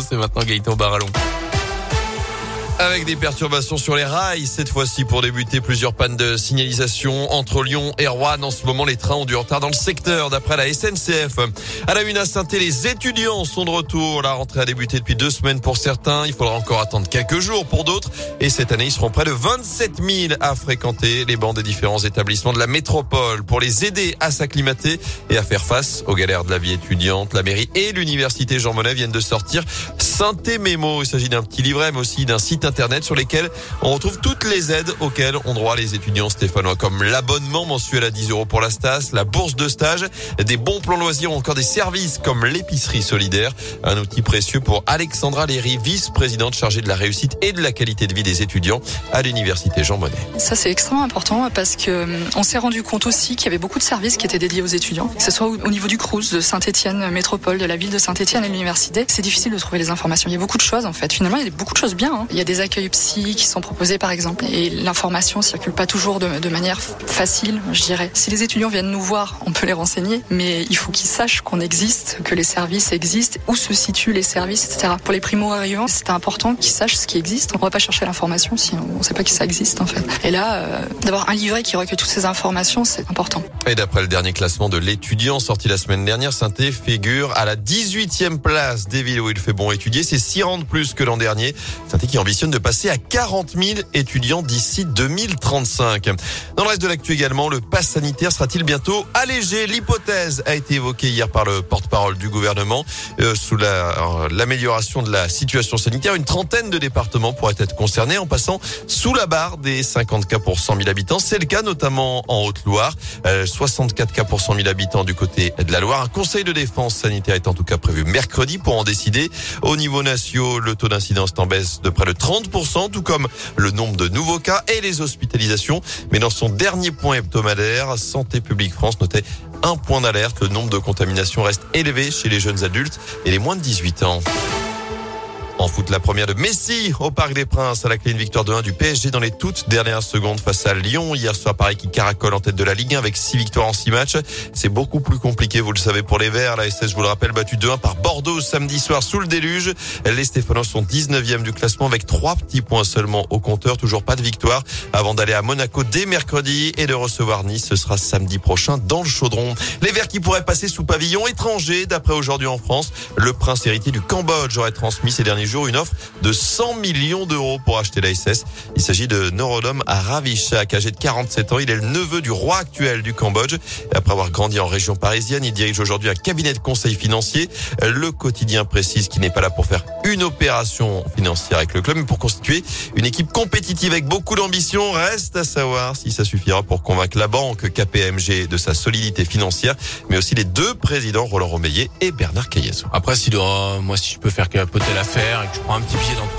C'est maintenant Gaëtan Barallon. Avec des perturbations sur les rails, cette fois-ci pour débuter plusieurs pannes de signalisation entre Lyon et Rouen. En ce moment, les trains ont du retard dans le secteur, d'après la SNCF. À la une à saint les étudiants sont de retour. La rentrée a débuté depuis deux semaines pour certains. Il faudra encore attendre quelques jours pour d'autres. Et cette année, ils seront près de 27 000 à fréquenter les bancs des différents établissements de la métropole pour les aider à s'acclimater et à faire face aux galères de la vie étudiante. La mairie et l'université Jean Monnet viennent de sortir Synthé Mémo. Il s'agit d'un petit livret, mais aussi d'un site internet sur lesquels on retrouve toutes les aides auxquelles ont droit les étudiants stéphanois, comme l'abonnement mensuel à 10 euros pour la STAS, la bourse de stage, des bons plans loisirs ou encore des services comme l'épicerie solidaire. Un outil précieux pour Alexandra Léry, vice-présidente chargée de la réussite et de la qualité de vie des étudiants à l'université Jean Monnet. Ça, c'est extrêmement important parce que hum, on s'est rendu compte aussi qu'il y avait beaucoup de services qui étaient dédiés aux étudiants, que ce soit au niveau du CRUS, de Saint-Etienne, métropole, de la ville de Saint-Etienne et l'université. C'est difficile de trouver les informations il y a beaucoup de choses en fait. Finalement, il y a beaucoup de choses bien. Hein. Il y a des accueils psy qui sont proposés par exemple. Et l'information circule pas toujours de, de, manière facile, je dirais. Si les étudiants viennent nous voir, on peut les renseigner. Mais il faut qu'ils sachent qu'on existe, que les services existent, où se situent les services, etc. Pour les primo-arrivants, c'est important qu'ils sachent ce qui existe. On ne va pas chercher l'information si on ne sait pas que ça existe en fait. Et là, euh, d'avoir un livret qui recueille toutes ces informations, c'est important. Et d'après le dernier classement de l'étudiant sorti la semaine dernière, saint figure à la 18e place des villes où il fait bon étudier c'est 6 rangs de plus que l'an dernier. saint qui ambitionne de passer à 40 000 étudiants d'ici 2035. Dans le reste de l'actu également, le pass sanitaire sera-t-il bientôt allégé? L'hypothèse a été évoquée hier par le porte-parole du gouvernement. Euh, sous euh, l'amélioration de la situation sanitaire, une trentaine de départements pourraient être concernés en passant sous la barre des 50 cas pour 100 000 habitants. C'est le cas notamment en Haute-Loire, 64 euh, cas pour 100 000 habitants du côté de la Loire. Un conseil de défense sanitaire est en tout cas prévu mercredi pour en décider. Au niveau national, le taux d'incidence est en baisse de près de 30%, tout comme le nombre de nouveaux cas et les hospitalisations. Mais dans son dernier point hebdomadaire, Santé publique France notait un point d'alerte. Le nombre de contaminations reste élevé chez les jeunes adultes et les moins de 18 ans. En foot, la première de Messi au Parc des Princes à la clé une victoire de 1 du PSG dans les toutes dernières secondes face à Lyon. Hier soir, Paris qui caracole en tête de la Ligue 1 avec 6 victoires en 6 matchs. C'est beaucoup plus compliqué, vous le savez, pour les Verts. La SS, je vous le rappelle, battu 2-1 par Bordeaux samedi soir sous le déluge. Les Stéphanois sont 19e du classement avec 3 petits points seulement au compteur. Toujours pas de victoire avant d'aller à Monaco dès mercredi et de recevoir Nice. Ce sera samedi prochain dans le chaudron. Les Verts qui pourraient passer sous pavillon étranger d'après aujourd'hui en France. Le prince héritier du Cambodge aurait transmis ces derniers une offre de 100 millions d'euros pour acheter la SS. Il s'agit de Norodom Ravichak, âgé de 47 ans. Il est le neveu du roi actuel du Cambodge. Après avoir grandi en région parisienne, il dirige aujourd'hui un cabinet de conseil financier. Le quotidien précise qu'il n'est pas là pour faire une opération financière avec le club, mais pour constituer une équipe compétitive avec beaucoup d'ambition. Reste à savoir si ça suffira pour convaincre la banque KPMG de sa solidité financière, mais aussi les deux présidents Roland Romeillet et Bernard Cayasso. Après, si moi, si je peux faire capoter l'affaire et que je prends un petit pied dans tout